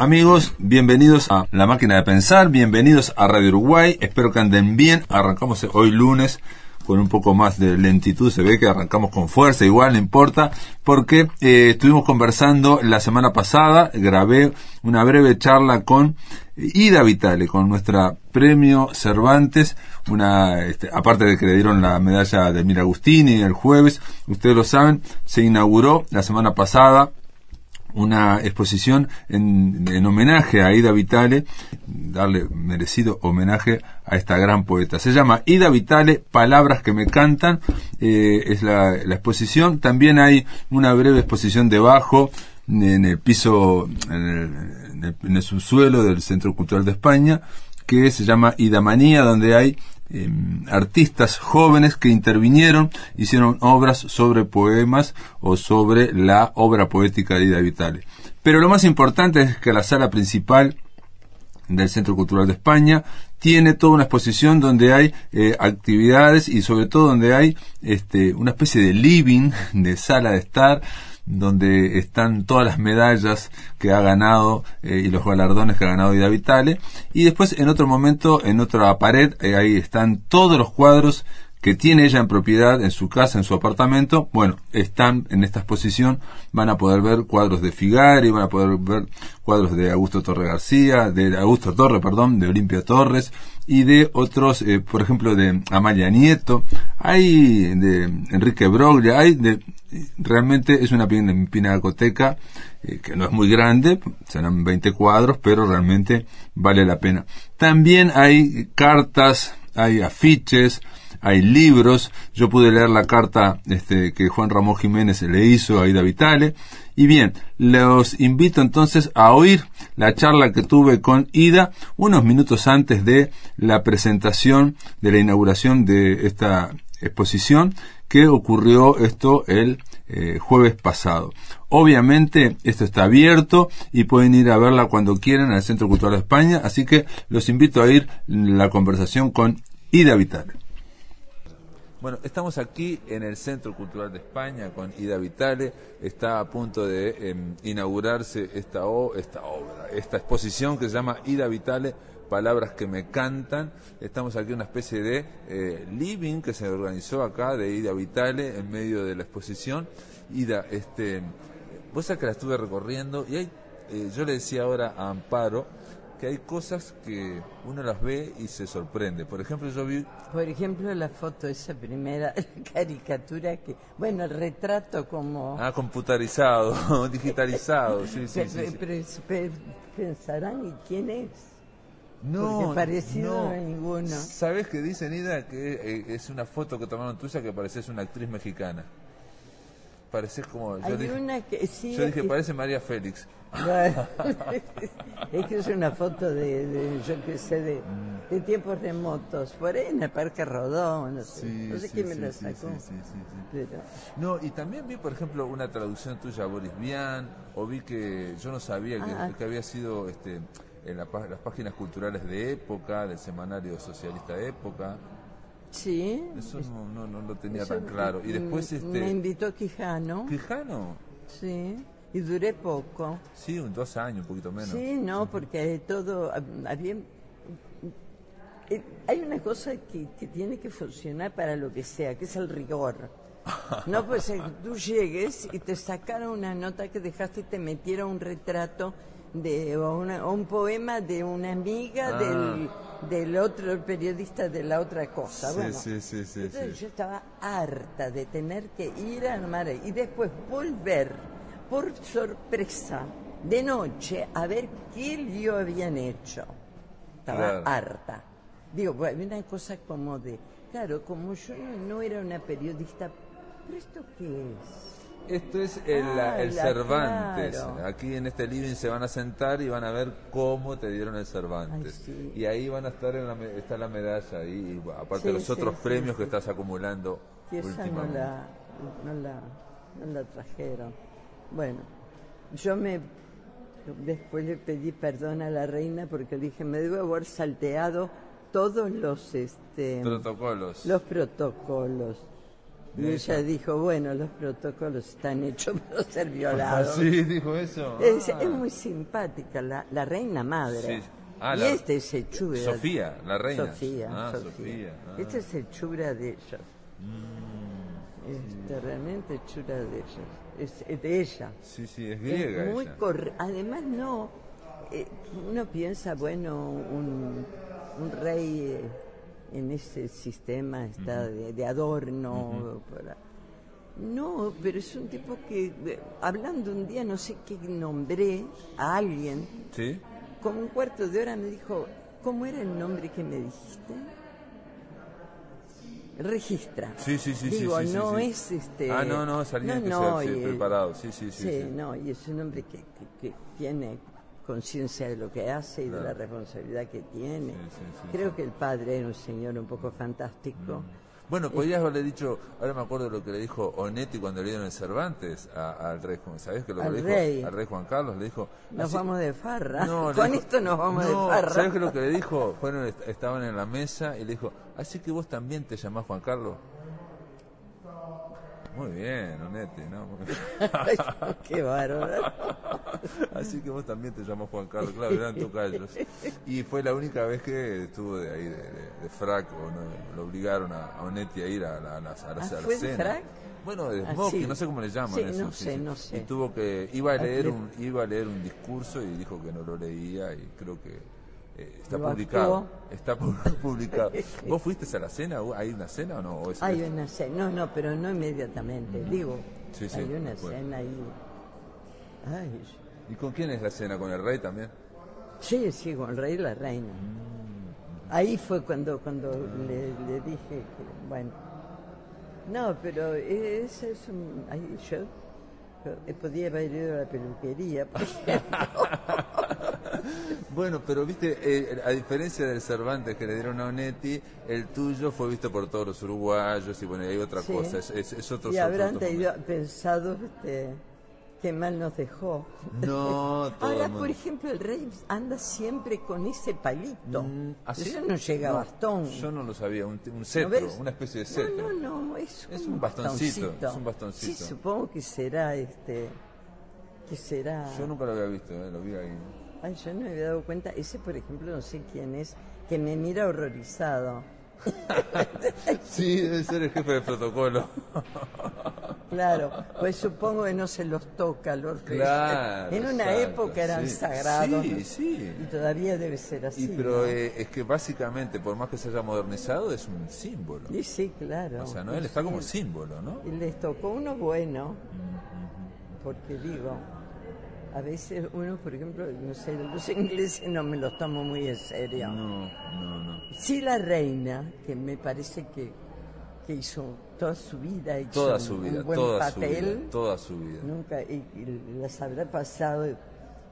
Amigos, bienvenidos a La Máquina de Pensar, bienvenidos a Radio Uruguay, espero que anden bien, arrancamos hoy lunes con un poco más de lentitud, se ve que arrancamos con fuerza, igual no importa, porque eh, estuvimos conversando la semana pasada, grabé una breve charla con Ida Vitale, con nuestra premio Cervantes, una, este, aparte de que le dieron la medalla de Mira Agustini el jueves, ustedes lo saben, se inauguró la semana pasada una exposición en, homenaje a Ida Vitale, darle merecido homenaje a esta gran poeta. Se llama Ida Vitale, Palabras que me cantan, eh, es la, exposición. También hay una breve exposición debajo, en el piso, en el, en el subsuelo del Centro Cultural de España, que se llama Ida Manía, donde hay Em, artistas jóvenes que intervinieron, hicieron obras sobre poemas o sobre la obra poética de Ida Vitale. Pero lo más importante es que la sala principal del Centro Cultural de España tiene toda una exposición donde hay eh, actividades y sobre todo donde hay este, una especie de living, de sala de estar, donde están todas las medallas que ha ganado eh, y los galardones que ha ganado Ida Vitale. Y después, en otro momento, en otra pared, eh, ahí están todos los cuadros que tiene ella en propiedad en su casa, en su apartamento, bueno, están en esta exposición, van a poder ver cuadros de Figari, van a poder ver cuadros de Augusto Torre García, de Augusto Torre, perdón, de Olimpia Torres y de otros, eh, por ejemplo, de Amalia Nieto, hay de Enrique Broglia, hay de, realmente es una pinacoteca eh, que no es muy grande, serán 20 cuadros, pero realmente vale la pena. También hay cartas, hay afiches, hay libros. Yo pude leer la carta este, que Juan Ramón Jiménez le hizo a Ida Vitale. Y bien, los invito entonces a oír la charla que tuve con Ida unos minutos antes de la presentación de la inauguración de esta exposición que ocurrió esto el eh, jueves pasado. Obviamente esto está abierto y pueden ir a verla cuando quieran al Centro Cultural de España, así que los invito a ir la conversación con Ida Vitale. Bueno, estamos aquí en el Centro Cultural de España con Ida Vitale. Está a punto de em, inaugurarse esta, esta obra, esta exposición que se llama Ida Vitale, Palabras que me cantan. Estamos aquí en una especie de eh, living que se organizó acá de Ida Vitale en medio de la exposición. Ida, este, vos sabés que la estuve recorriendo y hay, eh, yo le decía ahora a Amparo, que hay cosas que uno las ve y se sorprende. Por ejemplo, yo vi... Por ejemplo, la foto, esa primera caricatura que... Bueno, el retrato como... Ah, computarizado, digitalizado, sí, sí, pero, pensarán, ¿y quién es? No, Porque parecido no. a ninguno. ¿Sabes qué dice Nida? Que eh, es una foto que tomaron tuya que pareces una actriz mexicana. Pareces como... Yo dije, una que, sí, yo dije, parece María Félix. es que es una foto de, yo qué sé, de, de, tiempos remotos, por ahí en el Parque Rodón, no sé, no sé quién me la sacó. No, y también vi, por ejemplo, una traducción tuya a Boris Vian, o vi que yo no sabía que, ah. había sido este, en las páginas culturales de época, del semanario socialista de época. Sí. Eso no, no, lo tenía tan claro. Y después este... Me invitó Quijano. ¿Quijano? Sí. Y duré poco. Sí, dos años, un poquito menos. Sí, no, porque todo había... Eh, hay una cosa que, tiene que funcionar para lo que sea, que es el rigor. No pues tú llegues y te sacaron una nota que dejaste y te metieron un retrato de o, un poema de una amiga ah. del, del, otro periodista de la otra cosa. Sí, sí, sí, entonces yo estaba harta de tener que ir a armar y después volver por sorpresa de noche a ver qué lío habían hecho. Estaba harta. Digo, bueno, una cosa como de, claro, como yo no, era una periodista, ¿pero esto qué es? Esto es el, ah, Cervantes. Aquí en este living se van a sentar y van a ver cómo te dieron el Cervantes. Y ahí van a estar en la, está la medalla y aparte de los otros premios que estás acumulando últimamente. No la, no la, no la trajeron. Bueno, yo me después le pedí perdón a la reina porque dije me debo haber salteado todos los este protocolos los protocolos Y ella dijo, bueno, los protocolos están hechos para ser violados. Sí, dijo eso. Es, Ah. es muy simpática, la, la reina madre. Sí. Ah, y la- este es el chura. Sofía, la reina. Sofía, Ah, Sofía. Sofía, ah. Mm. Este es el chura de ellos. Este, realmente el chura de ellos. Es, es de ella. Sí, sí, es griega Es muy ella. Además, no. eh, uno piensa, bueno, un, un rey eh, en ese sistema está de, de adorno. para- No, pero es un tipo que, hablando un día, no sé qué nombré a alguien, ¿Sí? como un cuarto de hora me dijo, ¿cómo era el nombre que me dijiste? Registra. Sí, sí, sí, Digo, sí, sí, no es este. Ah, no, no, es alguien que sea, sí, y- preparado. Sí, sí, sí, sí. no, y es un hombre que, que- que tiene conciencia de lo que hace y de la responsabilidad que tiene. Sí, sí, sí, Creo que el padre era un señor un poco fantástico. Bueno, podrías haberle dicho, ahora me acuerdo lo que le dijo Onetti cuando le dieron el Cervantes a- al rey Juan, ¿sabés que lo que Al le dijo? rey. Al rey Juan Carlos le dijo... Nos así- vamos de farra. No, Con dijo- esto nos vamos no, de farra. ¿Sabes qué lo que le dijo? Fueron, est- estaban en la mesa y le dijo, así que vos también te llamás Juan Carlos. Muy bien, Onetti, ¿no? Ay, Qué bárbaro. Así que vos también te llamás Juan Carlos, claro, eran tocayos. Y fue la única vez que estuvo de ahí, de, de, de frac, o no, lo obligaron a, a Onetti a ir a la, a la, a la- Ah, ¿fue de cena. frac? Bueno, de Ah, smoking, sí. no sé cómo le llaman Sí, eso. no sé, no sé. Y tuvo que, iba a leer Atle- un, iba a leer un discurso y dijo que no lo leía y creo que eh, está Lo publicado. actuó. Está pu- publicado. ¿Vos fuiste a la cena? ¿Hay una cena o no? ¿O es- Hay una cena, no, no, pero no inmediatamente, digo, Sí, sí, hay una bueno. cena ahí. Ay, ¿Y con quién es la cena? ¿Con el rey también? sí, sí, con el rey y la reina. Ahí fue cuando, cuando le, le dije que, bueno, no, pero ese es un, ahí yo, yo podía haber ido a la peluquería, por ejemplo. Bueno, pero viste, eh, a diferencia del Cervantes que le dieron a Onetti, el tuyo fue visto por todos los uruguayos y bueno, y hay otra Sí. cosa, es, es, es otro y habrán otro pensado este, que mal nos dejó. No, todo Ahora, por ejemplo, el rey anda siempre con ese palito. Mm, ¿así? Eso no llega a No, bastón. Yo no lo sabía, un, un ¿No cetro, ves? una especie de cetro. No, no, no, es, Es un un bastoncito, es un bastoncito. Sí, supongo que será este. que será. Yo nunca lo había visto, eh, lo vi ahí. Ay, yo no me había dado cuenta. Ese, por ejemplo, no sé quién es, que me mira horrorizado. Sí, debe ser el jefe de protocolo. Claro, pues supongo que no se los toca reyes. Claro, En una exacto, época eran sí. sagrados. Sí, sí. Y todavía debe ser así. Y pero ¿no? eh, es que básicamente, por más que se haya modernizado, es un símbolo. Y sí, claro. O sea, no él está como Sí. símbolo, ¿no? Y les tocó uno bueno, porque digo, a veces uno, por ejemplo, no sé, los ingleses no me los tomo muy en serio. No, no, no. Sí la reina, que me parece que, que hizo toda su vida, hizo Toda un- su un vida, buen toda su papel, vida, toda su vida. nunca, y, y las habrá pasado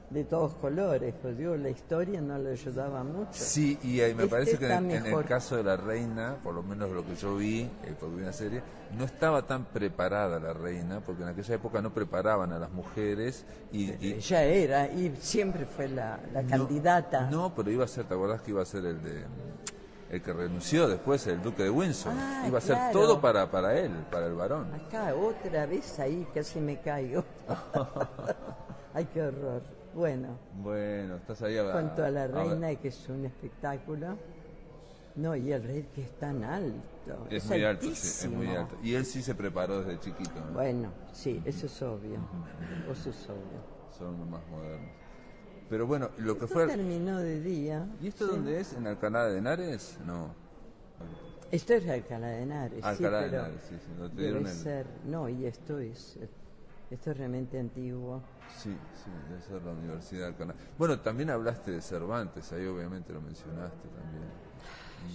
de, todos colores, pues digo, la historia no le ayudaba mucho. Sí, y ahí me Este parece que en el, en el mejor. caso de la reina, por lo menos lo que yo vi, eh, porque vi una serie, no estaba tan preparada la reina, porque en aquella época no preparaban a las mujeres y... y- Ella era, y siempre fue la, la candidata. No, pero iba a ser, ¿te acordás que iba a ser el de... El que renunció después, el duque de Windsor. Ah, iba a ser claro. todo para, para él, para el varón. Acá otra vez ahí casi me caigo. Ay, qué horror. Bueno, Bueno, estás ahí a cuanto a la a- reina, que es un espectáculo. No, y el rey que es tan alto. Es, Es, muy alto, sí, es muy altísimo. alto. Y él sí se preparó desde chiquito. ¿no? Bueno, sí, eso es obvio. Eso es obvio. Son los más modernos. Pero bueno, lo que Esto fue... terminó de día. ¿Y esto sí. dónde es? ¿En Alcalá de Henares? No. Esto es Alcalá de Henares. sí, Alcalá de pero Henares, sí, sí, no te debe el- ser. No, y esto es. Esto es realmente antiguo. Sí, sí, debe ser la Universidad de Alcalá. Bueno, también hablaste de Cervantes, ahí obviamente lo mencionaste también.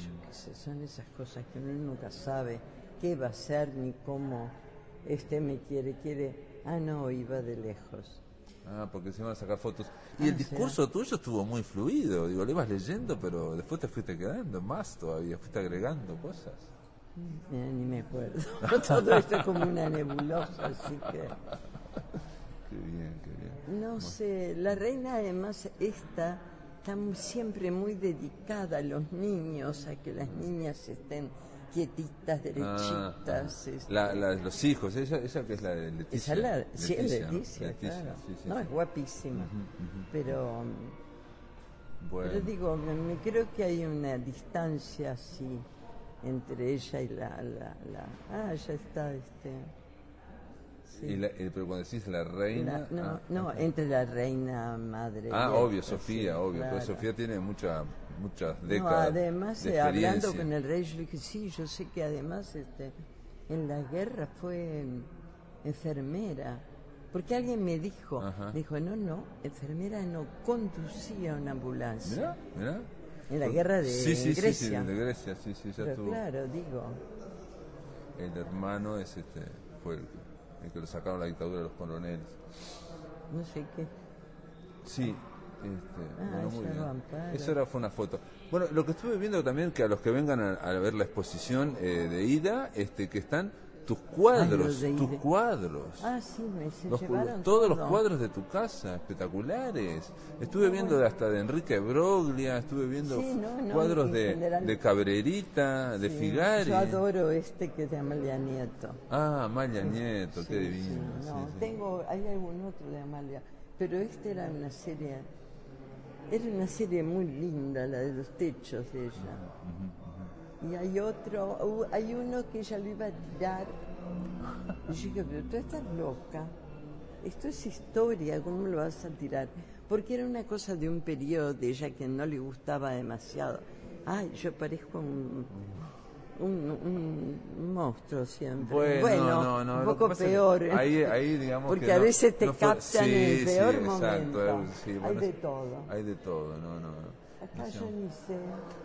Yo qué sé, son esas cosas que uno nunca sabe qué va a hacer ni cómo este me quiere, quiere. Ah, no, iba de lejos. Ah, porque se iban a sacar fotos. Y Ah, el discurso tuyo estuvo muy fluido, digo, lo ibas leyendo, pero después te fuiste quedando más todavía, fuiste agregando cosas. Ni me acuerdo. Todo esto es como una nebulosa, así que. Qué bien, qué bien. No sé, la reina además está, está siempre muy dedicada a los niños, a que las niñas estén quietitas, derechitas. Ah, este. la- la- los hijos, ella, ella que es la de Leticia. Esa es la, sí, es ¿no? Leticia, Leticia, claro. sí, sí, no, es guapísima. Pero, Bueno. pero digo, me, me creo que hay una distancia así entre ella y la... la, la- ah, ya está, este... sí. Y la- eh, pero cuando decís la reina... No, ah, no, entre la reina madre. Ah, y obvio, Sofía, sí, obvio. claro. Pero Sofía tiene mucha, muchas No, décadas. además, de eh, hablando con el rey, yo dije, sí, yo sé que además este, en la guerra fue mm, enfermera. Porque alguien me dijo, Ajá. dijo, no, no, enfermera no conducía una ambulancia. Mirá, mirá. En la guerra de sí, sí, Grecia. Sí, sí, de Grecia, sí, sí, ya Pero estuvo. claro, digo, El hermano es este, fue el, el que lo sacaron la dictadura de los coroneles. no sé qué. Sí, este, Ah, bueno, muy bien. Eso era, fue una foto. Bueno, lo que estuve viendo también, que a los que vengan a, a ver la exposición eh, de ida, este, que están tus cuadros, tus cuadros. Ah, sí, me se Los- llevaron todos todo. los cuadros de tu casa, espectaculares. Estuve viendo hasta de Enrique Broglia, estuve viendo Sí, no, no, cuadros de, general. de Cabrerita, de Sí, Figari. Yo adoro este que es de Amalia Nieto. Ah, Amalia Nieto, qué divino. no, tengo, hay algún otro de Amalia, pero este era una serie, era una serie muy linda, la de los techos de ella. Y hay otro, hay uno que ella lo iba a tirar. Y yo dije, pero tú estás loca. Esto es historia, ¿cómo lo vas a tirar? Porque era una cosa de un periodo de ella que no le gustaba demasiado. Ay, yo parezco un, un, un monstruo siempre. Bueno, no, no, un poco peor. ahí- ahí digamos Porque que a no- veces te fue- captan sí, en el peor exacto, momento. eh, sí, Hay bueno, de es- todo. Hay de todo, no, no. Acá yo ni sé.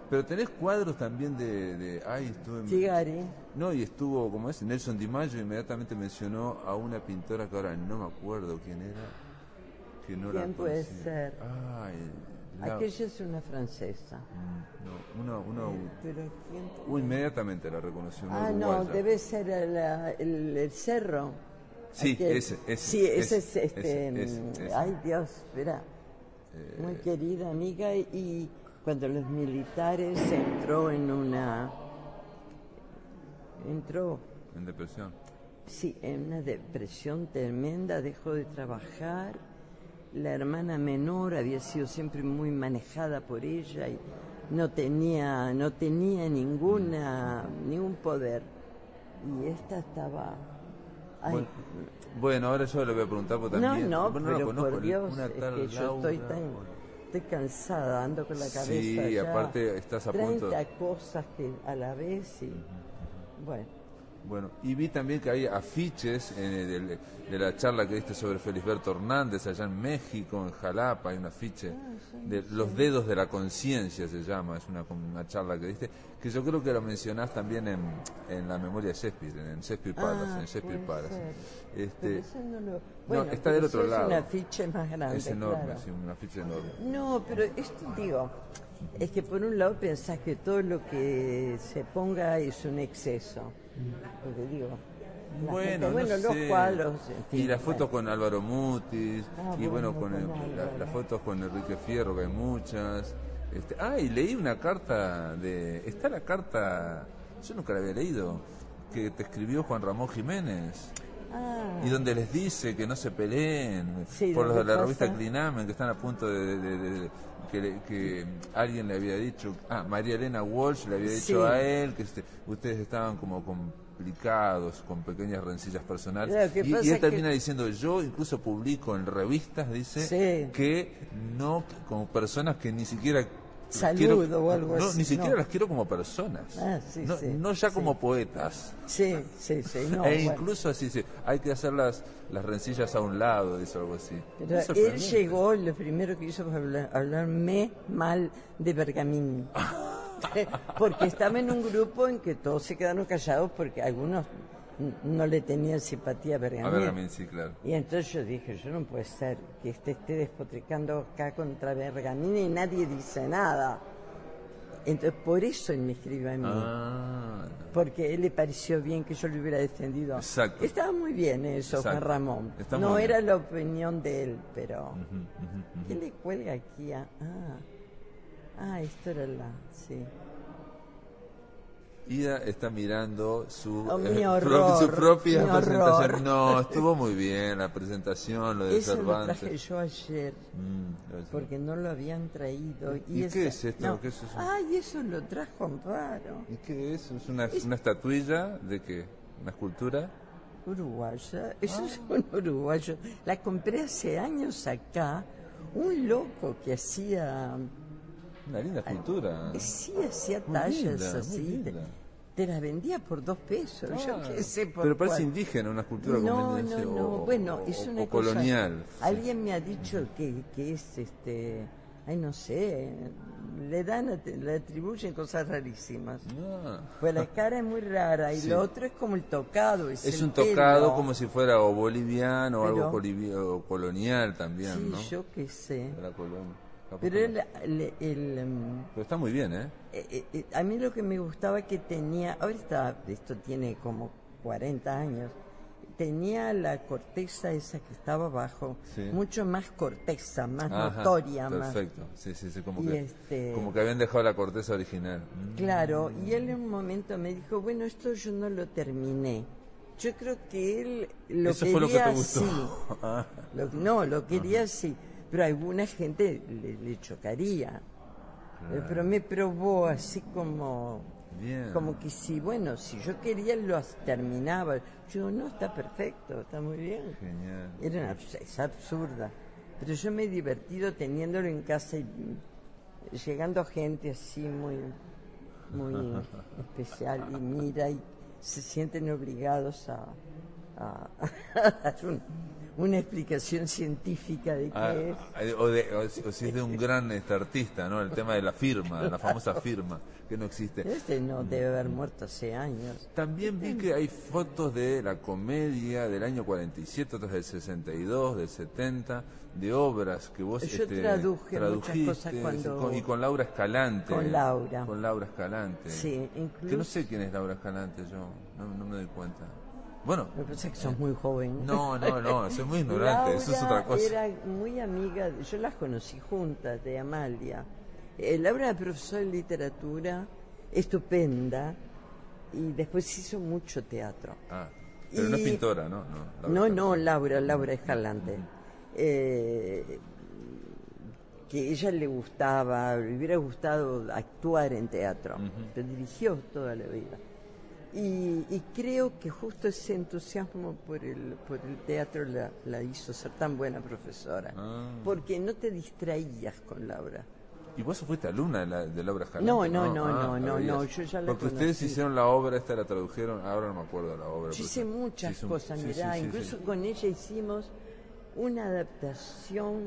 Pero tenés cuadros también de, de ay, estuve en- Figari. No, y estuvo, como es, Nelson Di Maggio inmediatamente mencionó a una pintora que ahora no me acuerdo quién era. Que no la ¿Quién puede conocía. ser? Ay, la- Aquella es una francesa. no, una, una, Pero ¿quién? uh, inmediatamente la reconoció. una Ah, no, debe ser el, el- el cerro. Sí, Aquel- ese, ese, Sí, ese, ese, es este. ese, ese, mm. Eh, Ay, Dios, espera. Muy querida amiga, y cuando los militares entró en una. Entró, En depresión. sí, en una depresión tremenda, dejó de trabajar. La hermana menor había sido siempre muy manejada por ella y no tenía, no tenía ninguna, ningún poder. Y esta estaba. Bueno, bueno, ahora yo le voy a preguntar porque no, también. no, bueno, la pero conozco, por Dios, una es tal que yo estoy tan, estoy cansada, ando con la cabeza Sí, ya. aparte estás a 30 punto- cosas que a la vez y bueno, Bueno, y vi también que hay afiches eh, de, la charla que diste sobre Felisberto Hernández allá en México, en Jalapa, hay un afiche de Los dedos de la conciencia se llama, es una, una charla que diste, que yo creo que lo mencionás también en, en la memoria de Shakespeare, en Shakespeare Palace, Ah, en Shakespeare Palace. ser. Este, no lo bueno, está del otro es lado. un afiche más grande, es enorme, claro. sí, un afiche enorme. No, pero esto digo, es que por un lado pensás que todo lo que se ponga es un exceso. Porque digo, Bueno, gente, no los sé. cuadros, y las fotos con Álvaro Mutis, Ah, y bueno, bueno, con, el- con la- Álvaro. las fotos con Enrique Fierro, que hay muchas. Este, ah, y leí una carta de... Está la carta, yo nunca la había leído, que te escribió Juan Ramón Jiménez. Ah, Y donde les dice que no se peleen Sí, por los lo de la revista Clinamen, que están a punto de, de- de- de- que, le- que alguien le había dicho, ah, María Elena Walsh le había dicho Sí. a él que este, ustedes estaban como complicados, con pequeñas rencillas personales. Y, y él que- termina diciendo, yo incluso publico en revistas, dice, Sí. que no, como personas que ni siquiera... Saludo quiero- o algo no, así, Ni siquiera no. las quiero como personas. Ah, sí, no, sí, no ya sí. como poetas. sí, sí, sí, e bueno. incluso así hay que hacer las, las rencillas a un lado, dice algo así. Pero él llegó y lo primero que hizo fue hablar- hablarme mal de Bergamín. porque estaba en un grupo en que todos se quedaron callados porque algunos no le tenían simpatía a Bergamín. A mí sí, claro. Y entonces yo dije, yo no puede ser que este esté despotricando acá contra Bergamín y nadie dice nada. Entonces por eso él me escribió a mí. Ah, Porque él le pareció bien que yo lo hubiera defendido. Exacto. Estaba muy bien eso, Juan Exacto. Ramón. Está no era bien. la opinión de él, pero... ¿Qué le cuelga aquí? a- Ah, ah, esto era la... Sí. Ida está mirando su, Oh, eh, horror, su propia presentación. horror. No, estuvo muy bien la presentación, lo de Eso lo Cervantes. traje yo ayer. Mm, lo Porque no lo habían traído. ¿Y esa- qué es esto? no. ¿Qué es eso? Ay, eso lo trajo Amparo. ¿Y qué es? ¿Es una, una estatuilla de qué? ¿Una escultura? Uruguaya. Eso es Ah. un uruguayo. La compré hace años acá. Un loco que hacía. Una linda escultura. Sí, hacía tallas así. Linda. Te la vendía por dos pesos. Yo Ah, qué sé por Pero parece cuál. indígena, una escultura No, conveniente, no, o- no. Bueno, es una o cosa- colonial. Alguien me ha dicho que, que es este. Ay, no sé. Le dan, le atribuyen cosas rarísimas. Ah. Pues la cara es muy rara y Sí. lo otro es como el tocado. Es, Es el un tocado pelo. como si fuera o boliviano o Pero- algo o colonial también, Sí, ¿no? yo qué sé. La colonia. Pero el, el- el, em, Pero está muy bien, ¿eh? eh, eh, a mí lo que me gustaba que tenía, ahora está, esto tiene como 40 años, tenía la corteza esa que estaba abajo, Sí. mucho más corteza, más Ajá, notoria, más. Perfecto, sí, sí, sí, como que, este- como que habían dejado la corteza original. Mm. Claro, y él en un momento me dijo, bueno, esto yo no lo terminé. Yo creo que él lo Eso quería fue lo que te gustó. así. Ah, Lo- no, lo quería así, pero a alguna gente le, le chocaría. Pero me probó así como, bien. como que si, bueno, si yo quería lo terminaba. Yo digo, no, está perfecto, está muy bien. Genial. Era una, es absurda. Pero yo me he divertido teniéndolo en casa y mm, llegando gente así muy, muy especial y mira y se sienten obligados a, a- a dar un- una explicación científica de qué Ah, es. ah, o, de- o si, o si es de un gran este, artista, ¿no? El tema de la firma, la famosa firma, que no existe. Este no debe haber muerto hace años. También vi que hay fotos de la comedia del año 47, otras del 62, del 70, de obras que vos Yo este, traduje muchas tradujiste, cosas cuando- con- y con Laura Escalante. Con Laura. Con Laura Escalante. Sí, incluso. Que no sé quién es Laura Escalante, yo no, no me doy cuenta. Bueno, Me parece que sos muy joven. no, no, no, soy muy ignorante, eso es otra cosa. Era muy amiga, yo las conocí juntas, de Amalia. Eh, Laura era profesora de literatura, estupenda, y después hizo mucho teatro. Ah, pero no es pintora, ¿no? No, Laura No, Laura, Laura Escalante. Eh, que ella le gustaba, le hubiera gustado actuar en teatro, pero dirigió toda la vida. Y, y creo que justo ese entusiasmo por el, por el teatro la, la hizo ser tan buena profesora, Ah. porque no te distraías con Laura. ¿Y vos fuiste alumna de, la, de Laura Escalante? No, no, no, Ah, no, no, no, yo ya la Porque ustedes hicieron la obra, esta la tradujeron, ahora no me acuerdo de la obra. Yo hice muchas hizo cosas, sí, mirá, sí, sí, incluso con ella hicimos una adaptación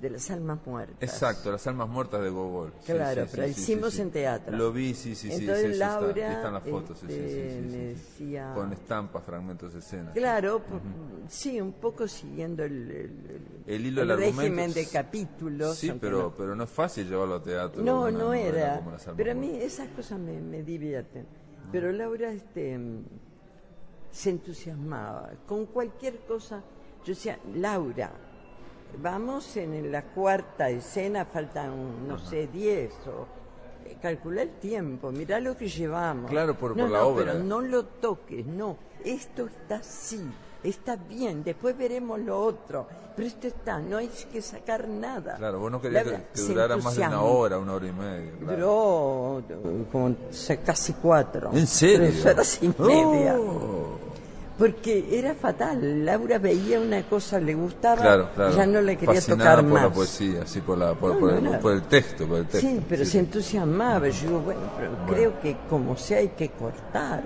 de las almas muertas. Exacto, las almas muertas de Gogol. Claro, sí, pero sí, hicimos en teatro. Lo vi, sí, sí, sí. Entonces sí, está. Laura, están las fotos, este, me decía- Con estampas, fragmentos de escena. Claro, por- sí, un poco siguiendo el, el- El hilo del régimen argumento. de capítulos. Sí, pero, no. pero no es fácil llevarlo a teatro. No, una no era. Pero a mí esas cosas me, me divierten. Pero Laura este, se entusiasmaba. Con cualquier cosa, yo decía, Laura, vamos en la cuarta escena, faltan, no sé, diez o... eh, Calcula el tiempo, mirá lo que llevamos. Claro, por- no, por la no, obra. Pero no lo toques, no. Esto está así, está bien, después veremos lo otro. Pero esto está, no hay que sacar nada. Claro, vos no querías que, que durara más de una hora, una hora y media. claro. Duró como casi cuatro. ¿En serio? Tres horas y media. Oh. Porque era fatal. Laura veía una cosa, le gustaba, Claro, claro. ya no le quería Fascinada tocar por más. la poesía, sí, por, la, por, No, por no el, por el texto, por el texto. Sí, pero sí, se entusiasmaba. Yo digo, bueno, pero creo que como sea hay que cortar.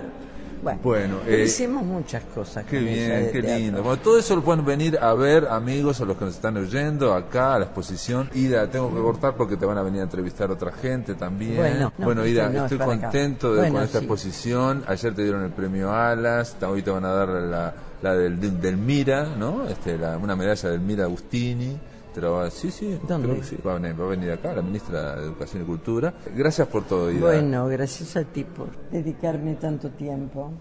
Bueno, eh, hicimos muchas cosas. Qué bien, qué teatro. lindo. Bueno, todo eso lo pueden venir a ver, amigos, o los que nos están oyendo acá a la exposición. Ida, tengo que cortar porque te van a venir a entrevistar otra gente también. Bueno, no, bueno Ida, no, estoy contento de, Bueno, con esta sí. exposición. Ayer te dieron el premio Alas, hoy te van a dar la, la del, del, del Mira, ¿no? Este, la- una medalla del Mira Agustini. Te lo va- sí, sí, ¿Dónde? creo que sí. Va a, venir, va a venir acá, la ministra de Educación y Cultura. Gracias por todo, Ida. Bueno, gracias a ti por dedicarme tanto tiempo.